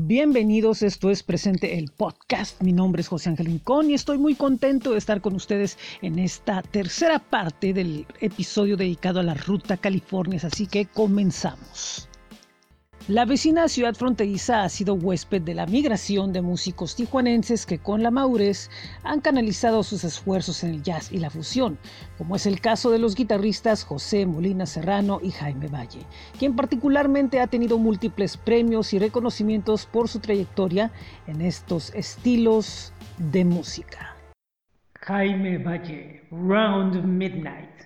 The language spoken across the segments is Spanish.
Bienvenidos, esto es Presente el Podcast. Mi nombre es José Ángel Rincón y estoy muy contento de estar con ustedes en esta tercera parte del episodio dedicado a la Ruta California, así que comenzamos. La vecina ciudad fronteriza ha sido huésped de la migración de músicos tijuanenses que con la madurez han canalizado sus esfuerzos en el jazz y la fusión, como es el caso de los guitarristas José Molina Serrano y Jaime Valle, quien particularmente ha tenido múltiples premios y reconocimientos por su trayectoria en estos estilos de música. Jaime Valle, Round Midnight.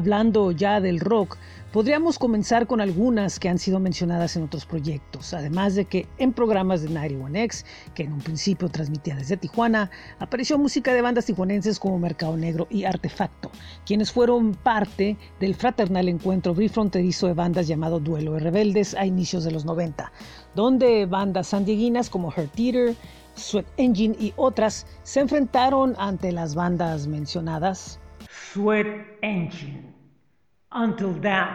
Hablando ya del rock, podríamos comenzar con algunas que han sido mencionadas en otros proyectos, además de que en programas de 91X, que en un principio transmitía desde Tijuana, apareció música de bandas tijuanenses como Mercado Negro y Artefacto, quienes fueron parte del fraternal encuentro bifronterizo de bandas llamado Duelo de Rebeldes a inicios de los 90, donde bandas sandieguinas como Her Theater, Sweat Engine y otras se enfrentaron ante las bandas mencionadas. Sweat Engine until then.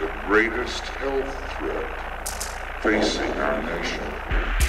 The greatest health threat facing our nation.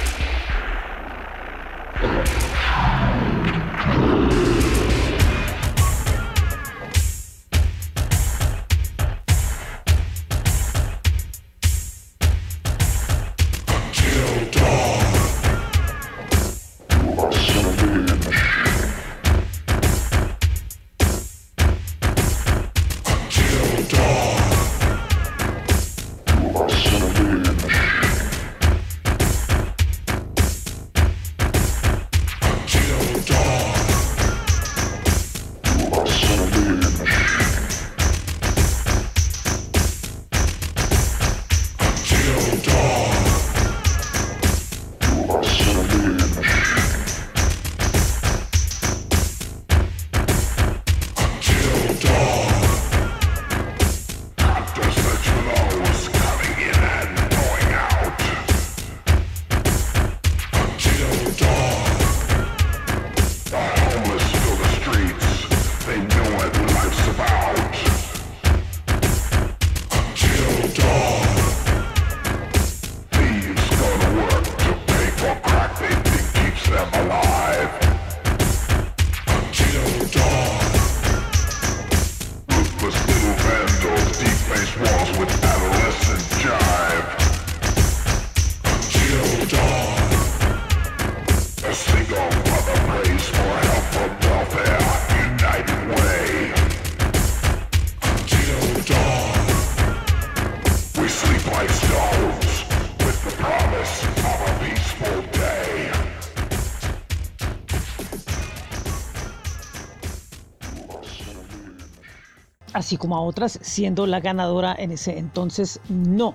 Así como a otras, siendo la ganadora en ese entonces No.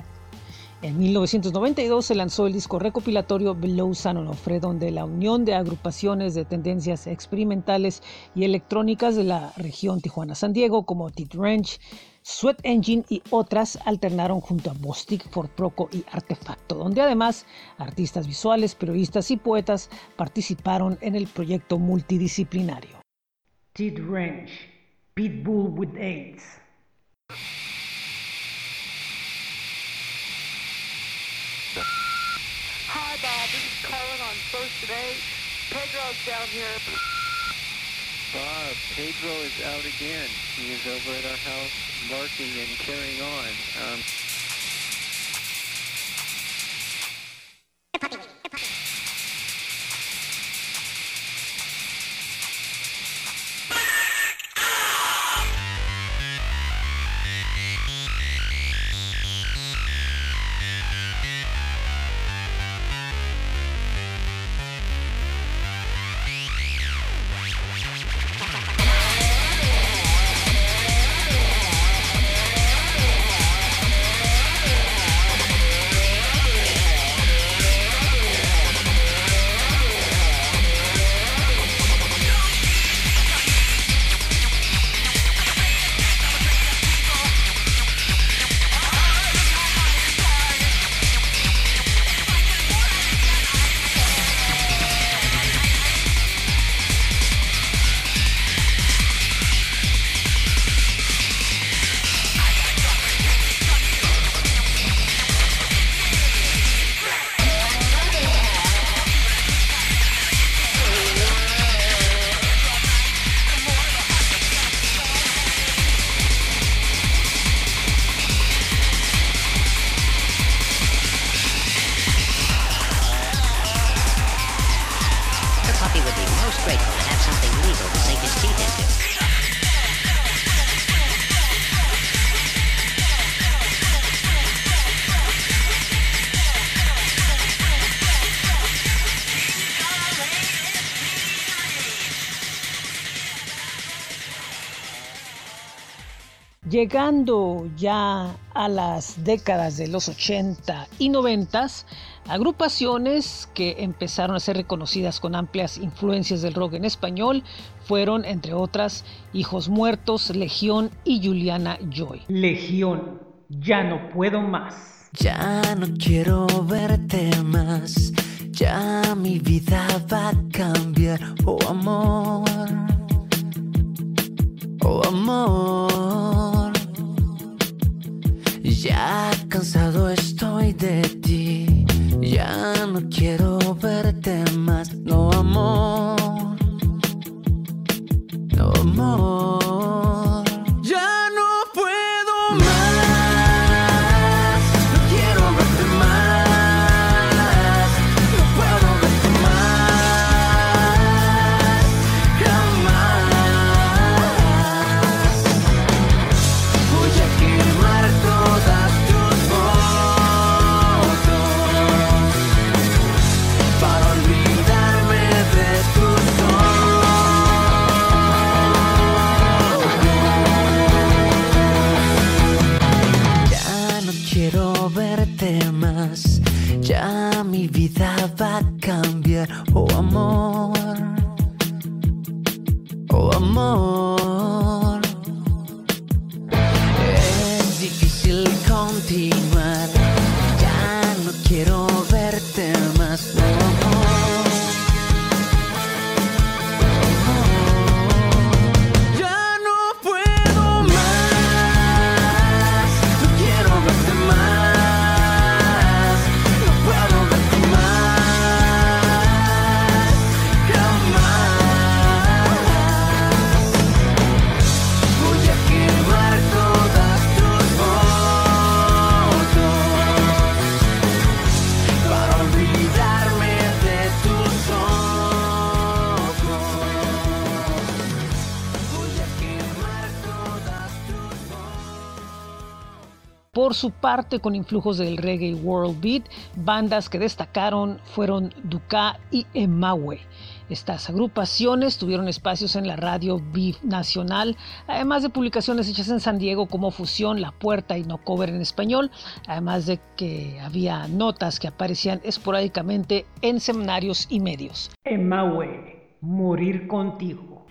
En 1992 se lanzó el disco recopilatorio Below San Onofre, donde la unión de agrupaciones de tendencias experimentales y electrónicas de la región Tijuana-San Diego, como Tit Ranch, Sweat Engine y otras alternaron junto a Bostic, Ford Proco y Artefacto, donde además artistas visuales, periodistas y poetas participaron en el proyecto multidisciplinario. Tit Ranch, Pitbull with AIDS. Hi, Bob. This is Colin on first today. Pedro's down here. Bob, Pedro is out again. He is over at our house barking and carrying on. Um, Llegando ya a las décadas de los 80 y 90, agrupaciones que empezaron a ser reconocidas con amplias influencias del rock en español fueron, entre otras, Hijos Muertos, Legión y Juliana Joy. Legión, ya no puedo más. Ya no quiero verte más, ya mi vida va a cambiar, oh amor, oh amor. Ya cansado estoy de ti, ya no quiero verte más, no amor, no amor. Por su parte, con influjos del reggae world beat, bandas que destacaron fueron Duka y Emawe. Estas agrupaciones tuvieron espacios en la radio nacional, además de publicaciones hechas en San Diego como Fusión, La Puerta y No Cover en español, además de que había notas que aparecían esporádicamente en seminarios y medios. Emaue, morir contigo.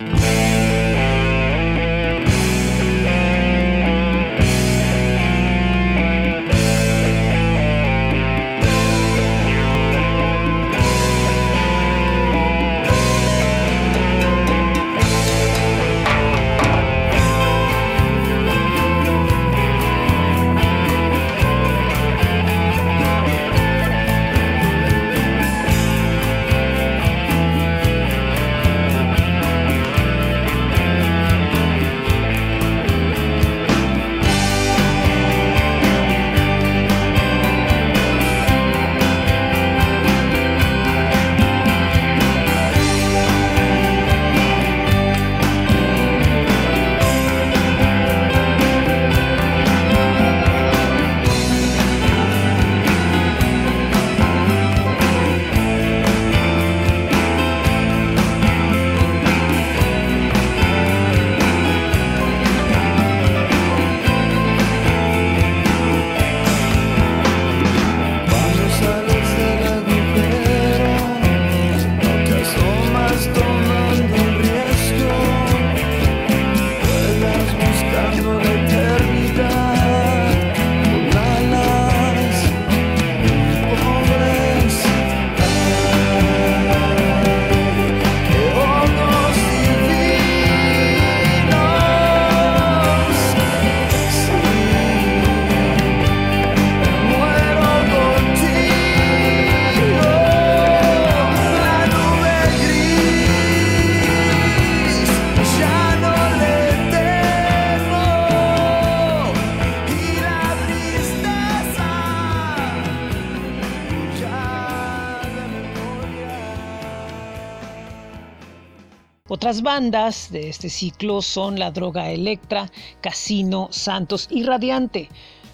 Otras bandas de este ciclo son La Droga Electra, Casino, Santos y Radiante,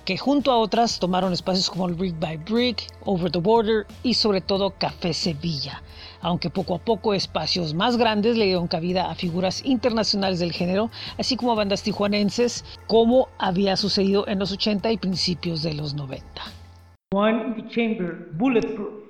que junto a otras tomaron espacios como Brick by Brick, Over the Border y sobre todo Café Sevilla, aunque poco a poco espacios más grandes le dieron cabida a figuras internacionales del género, así como a bandas tijuanenses, como había sucedido en los 80 y principios de los 90. One chamber, bulletproof.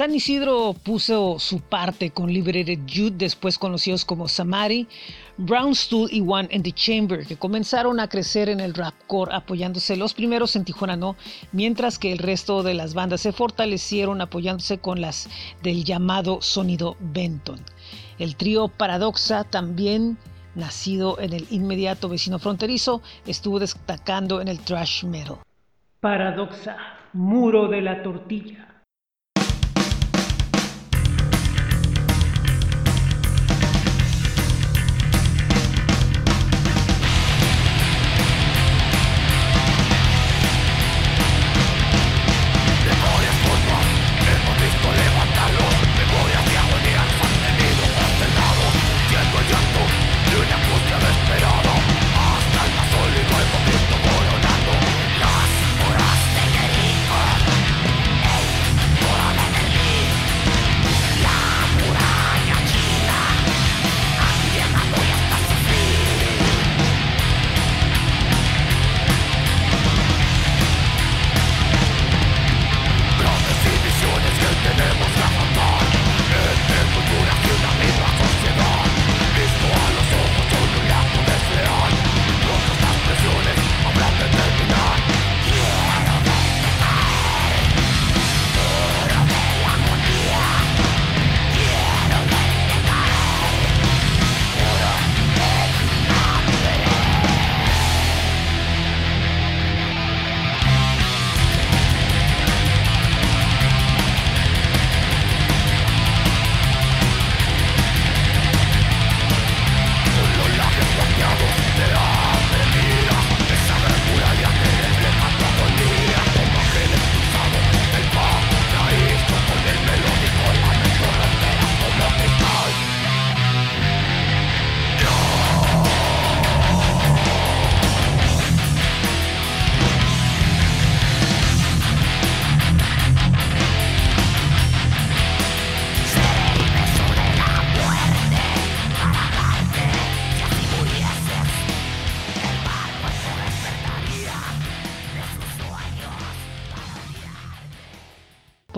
San Isidro puso su parte con Liberated Jude, después conocidos como Samari, Brownstool y One in the Chamber, que comenzaron a crecer en el rapcore apoyándose los primeros en Tijuana no, mientras que el resto de las bandas se fortalecieron apoyándose con las del llamado sonido Benton. El trío Paradoxa también nacido en el inmediato vecino fronterizo, estuvo destacando en el thrash metal. Paradoxa, muro de la tortilla.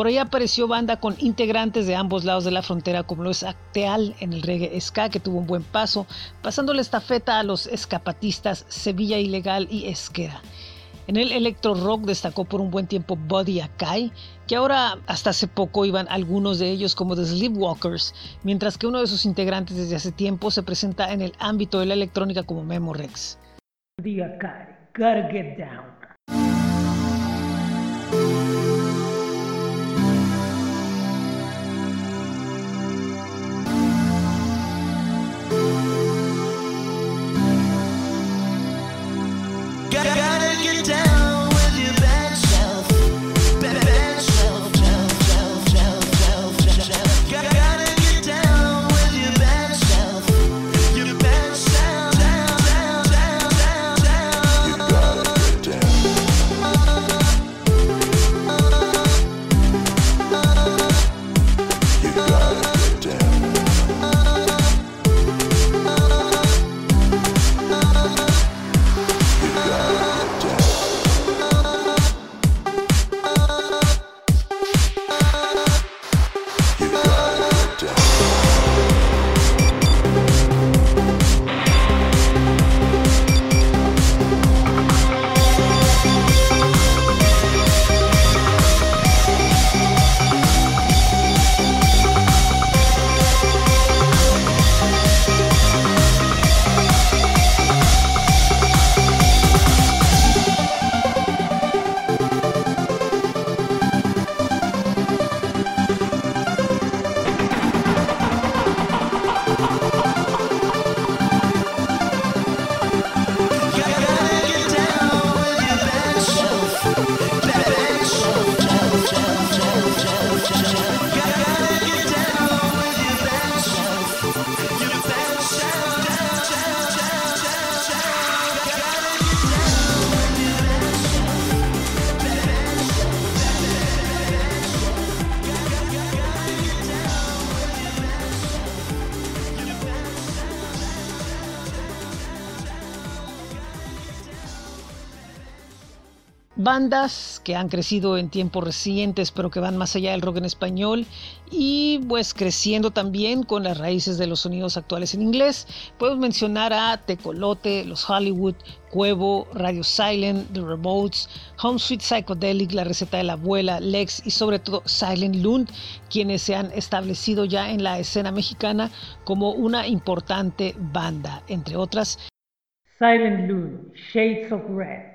Por ahí apareció banda con integrantes de ambos lados de la frontera, como lo es Acteal en el reggae ska, que tuvo un buen paso, pasando la estafeta a los escapatistas Sevilla Ilegal y Esquera. En el electro rock destacó por un buen tiempo Body Akai, que ahora hasta hace poco iban algunos de ellos como The Sleepwalkers, mientras que uno de sus integrantes desde hace tiempo se presenta en el ámbito de la electrónica como Memo Rex. Body Akai, gotta get down. Bandas que han crecido en tiempos recientes pero que van más allá del rock en español y pues creciendo también con las raíces de los sonidos actuales en inglés. Podemos mencionar a Tecolote, Los Hollywood, Cuevo, Radio Silent, The Remotes, Home Sweet Psychedelic, La Receta de la Abuela, Lex y sobre todo Silent Lund, quienes se han establecido ya en la escena mexicana como una importante banda, entre otras. Silent Loon, Shades of Red.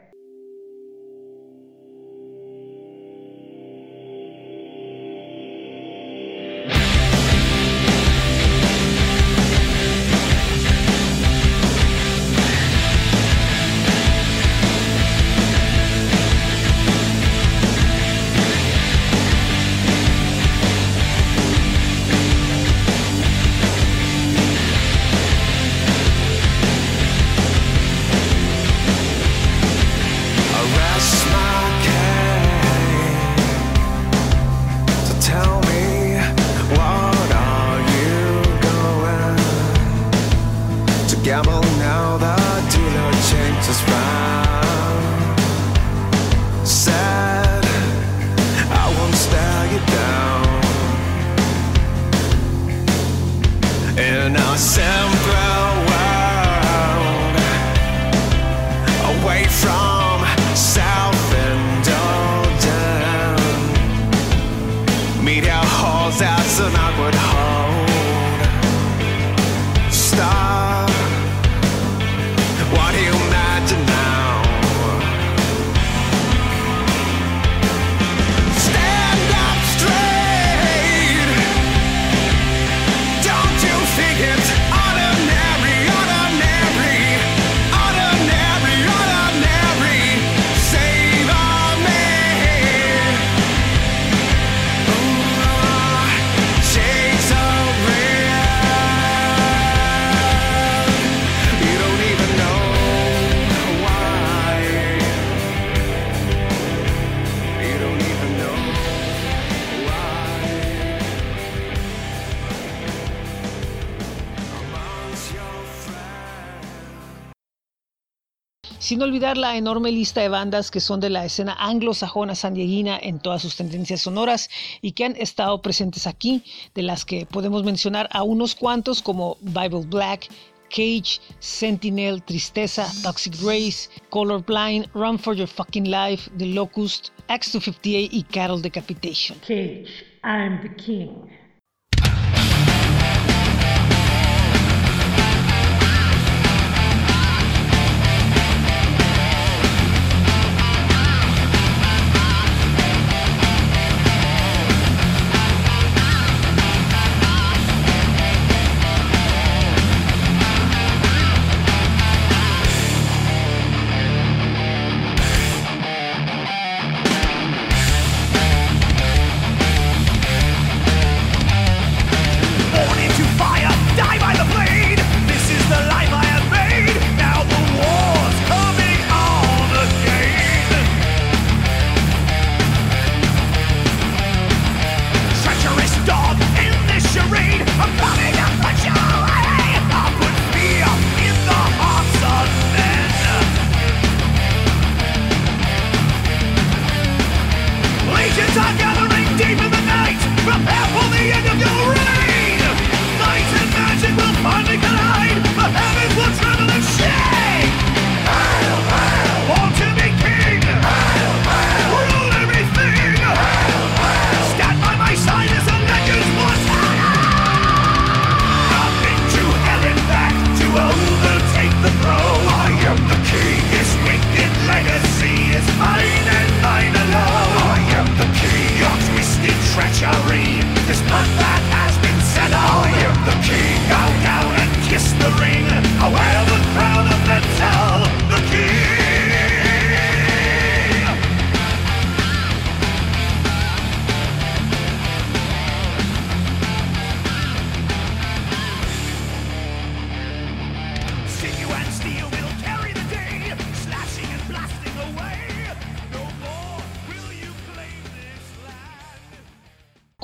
Sin olvidar la enorme lista de bandas que son de la escena anglosajona sandieguina en todas sus tendencias sonoras y que han estado presentes aquí, de las que podemos mencionar a unos cuantos como Bible Black, Cage, Sentinel, Tristeza, Toxic Race, Colorblind, Run for Your Fucking Life, The Locust, X258 y Cattle Decapitation. Cage, I'm the king.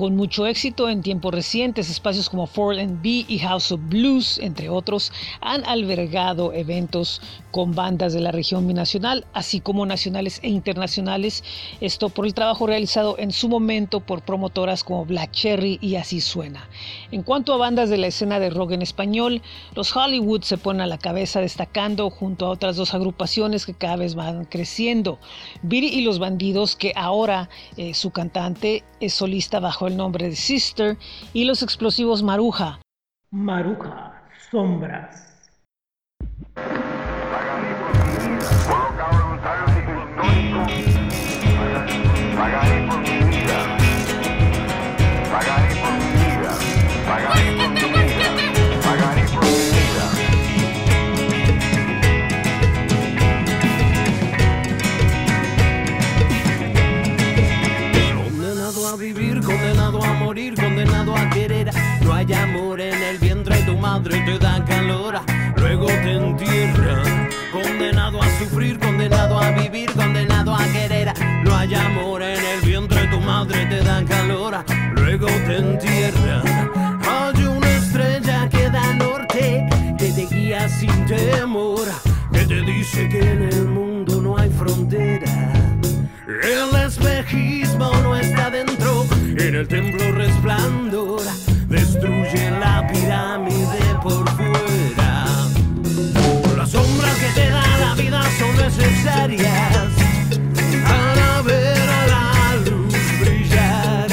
Con mucho éxito en tiempos recientes, espacios como 4B y House of Blues, entre otros, han albergado eventos con bandas de la región binacional, así como nacionales e internacionales. Esto por el trabajo realizado en su momento por promotoras como Black Cherry y Así Suena. En cuanto a bandas de la escena de rock en español, los Hollywood se ponen a la cabeza destacando junto a otras dos agrupaciones que cada vez van creciendo. Viri y los Bandidos, que ahora eh, su cantante es solista bajo el nombre de Sister, y los explosivos Maruja. Maruja, sombras. Hay amor en el vientre, tu madre te da calor, luego te entierran. Condenado a sufrir, condenado a vivir, condenado a querer. No hay amor en el vientre, tu madre te da calor, luego te entierran. Hay una estrella que da norte, que te guía sin temor, que te dice que en el mundo no hay frontera. El espejismo no está dentro, en el templo necesarias para ver a la luz brillar.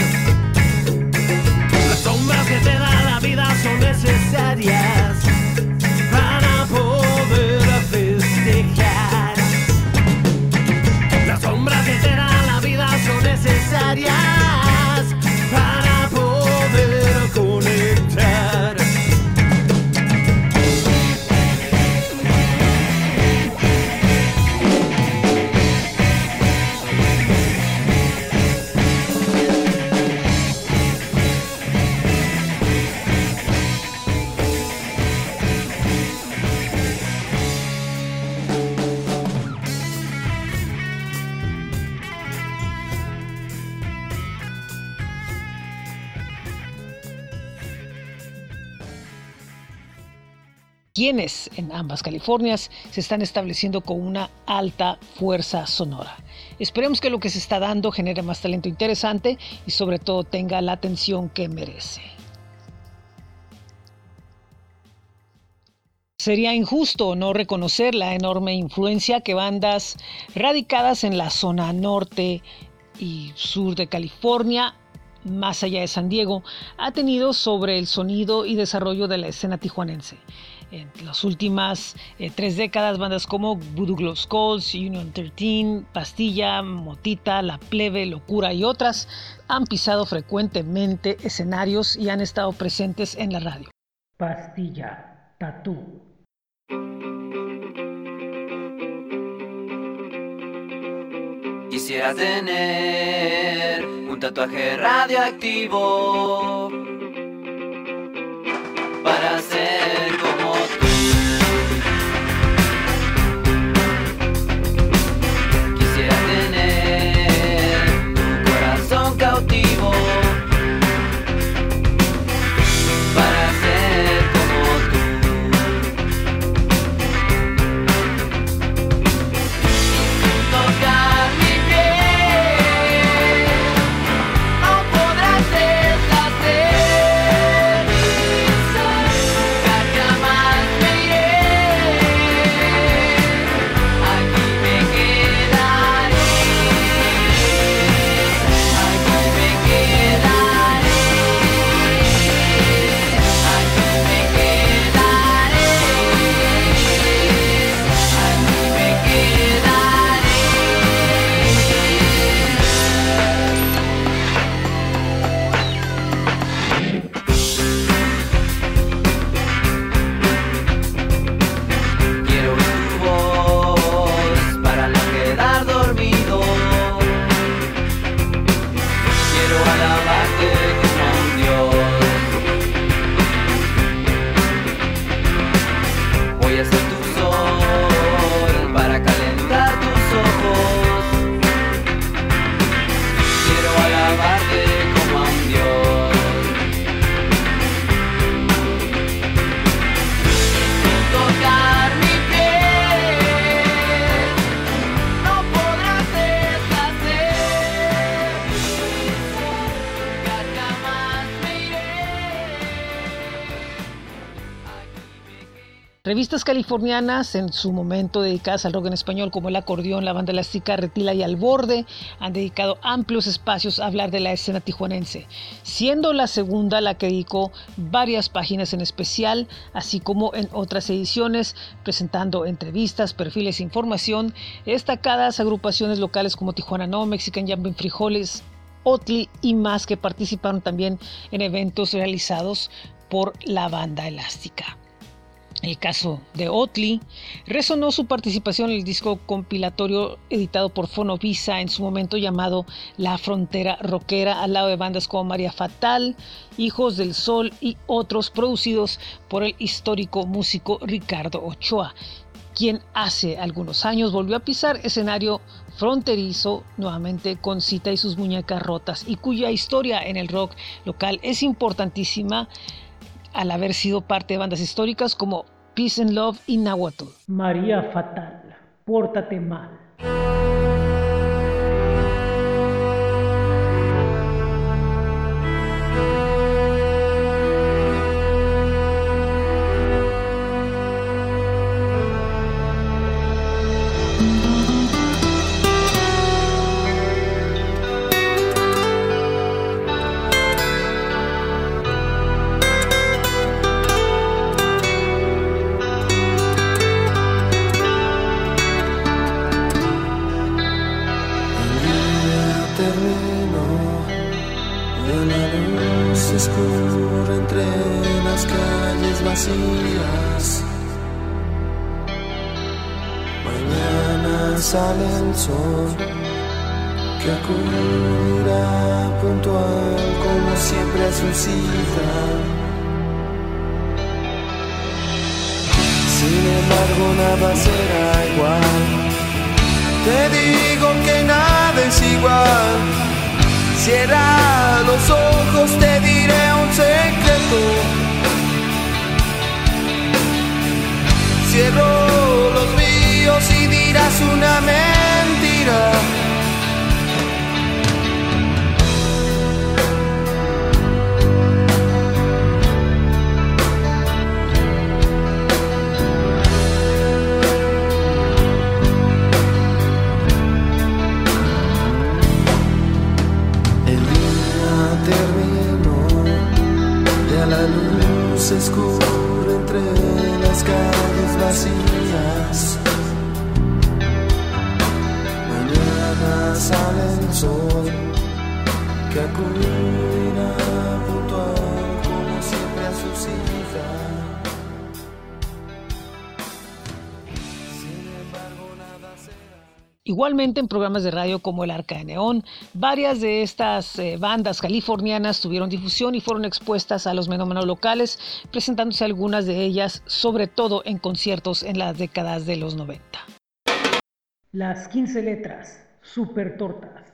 Las sombras que te da la vida son necesarias quienes en ambas Californias se están estableciendo con una alta fuerza sonora. Esperemos que lo que se está dando genere más talento interesante y sobre todo tenga la atención que merece. Sería injusto no reconocer la enorme influencia que bandas radicadas en la zona norte y sur de California, más allá de San Diego, ha tenido sobre el sonido y desarrollo de la escena tijuanense. En las últimas eh, tres décadas, bandas como Voodoo Glow Skulls, Union 13, Pastilla, Motita, La Plebe, Locura y otras han pisado frecuentemente escenarios y han estado presentes en la radio. Pastilla, tatú. Quisiera tener un tatuaje radioactivo Revistas californianas, en su momento dedicadas al rock en español, como El Acordeón, La Banda Elástica, Retila y Al Borde, han dedicado amplios espacios a hablar de la escena tijuanense, siendo la segunda la que dedicó varias páginas en especial, así como en otras ediciones, presentando entrevistas, perfiles e información, destacadas agrupaciones locales como Tijuana No, Mexican Jumping Frijoles, Otli y más que participaron también en eventos realizados por la banda elástica. El caso de Otley resonó su participación en el disco compilatorio editado por Fonovisa en su momento llamado La Frontera Rockera, al lado de bandas como María Fatal, Hijos del Sol y otros producidos por el histórico músico Ricardo Ochoa, quien hace algunos años volvió a pisar escenario fronterizo nuevamente con Cita y sus muñecas rotas y cuya historia en el rock local es importantísima al haber sido parte de bandas históricas como Peace and Love y Nahuatl. María Fatal, pórtate mal. La luz escura entre las calles vacías. Mañana sale el sol que acudirá puntual como siempre a su cita. Sin embargo nada será igual. Te digo que nada es igual. Cierra los ojos, te diré un secreto. Cierro los míos y dirás una mentira. Se escurre entre las calles vacías. Mañana sale el sol que acudirá puntual como siempre a su cita. Igualmente en programas de radio como El Arca de Neón, varias de estas eh, bandas californianas tuvieron difusión y fueron expuestas a los menómenos locales, presentándose algunas de ellas, sobre todo en conciertos en las décadas de los 90. Las 15 letras, super tortas.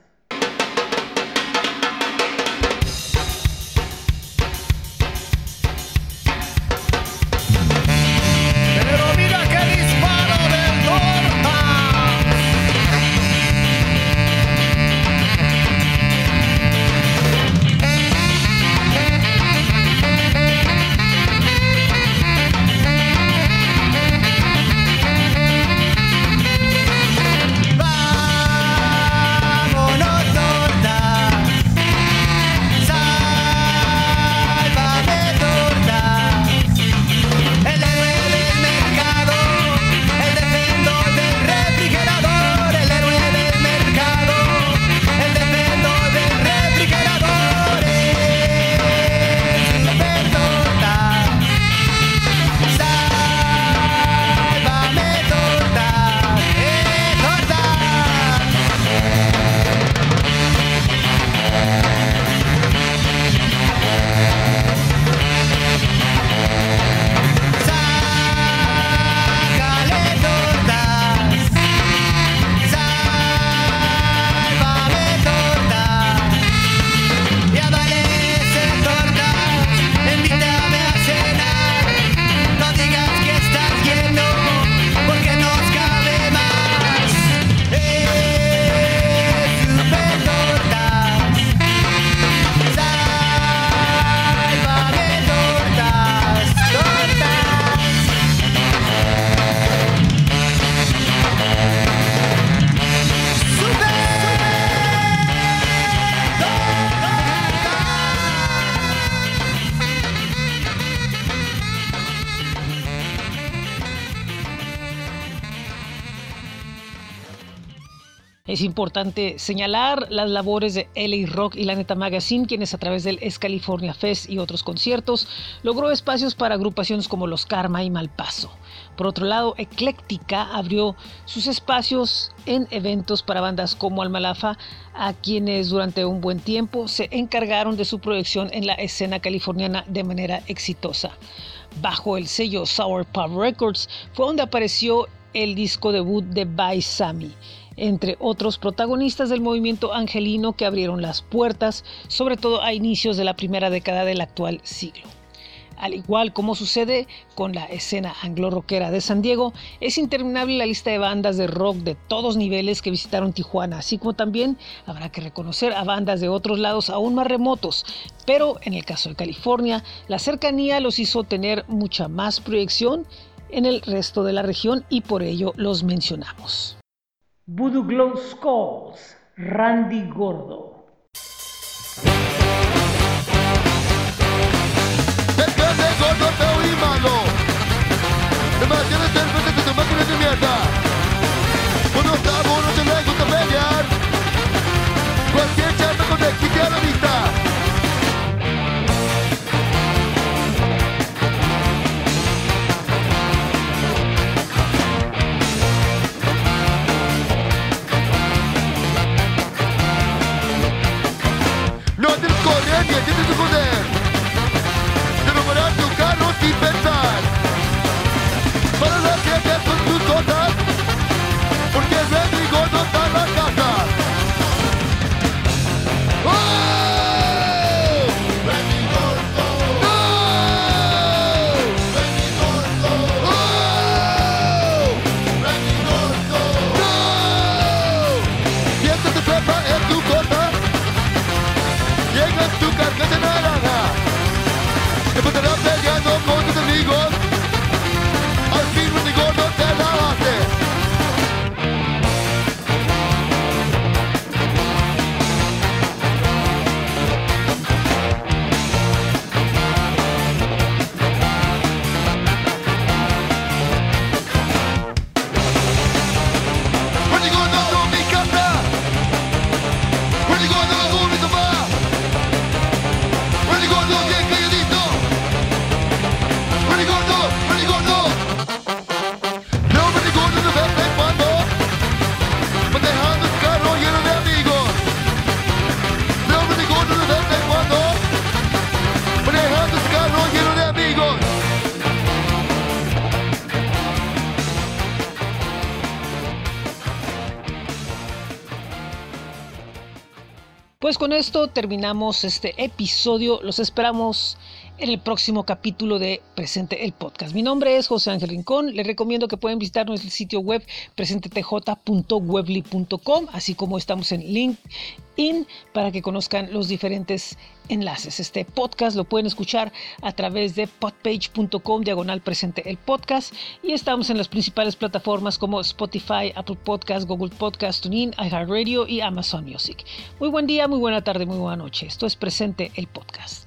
Es importante señalar las labores de LA Rock y la Neta Magazine, quienes a través del Es California Fest y otros conciertos logró espacios para agrupaciones como Los Karma y Malpaso. Por otro lado, Ecléctica abrió sus espacios en eventos para bandas como Almalafa, a quienes durante un buen tiempo se encargaron de su proyección en la escena californiana de manera exitosa. Bajo el sello Sour Pub Records fue donde apareció el disco debut de By Sammy entre otros protagonistas del movimiento angelino que abrieron las puertas, sobre todo a inicios de la primera década del actual siglo. Al igual como sucede con la escena anglo-rockera de San Diego, es interminable la lista de bandas de rock de todos niveles que visitaron Tijuana, así como también habrá que reconocer a bandas de otros lados aún más remotos, pero en el caso de California, la cercanía los hizo tener mucha más proyección en el resto de la región y por ello los mencionamos. Voodoo Glow Skulls, Randy Gordo. Terminamos este episodio. Los esperamos en el próximo capítulo de Presente el Podcast. Mi nombre es José Ángel Rincón. Les recomiendo que pueden visitar nuestro sitio web presentetj.webly.com, así como estamos en LinkedIn para que conozcan los diferentes enlaces. Este podcast lo pueden escuchar a través de podpage.com diagonal presente el podcast y estamos en las principales plataformas como Spotify, Apple Podcast, Google Podcast, TuneIn, iHeartRadio y Amazon Music. Muy buen día, muy buena tarde, muy buena noche. Esto es Presente el Podcast.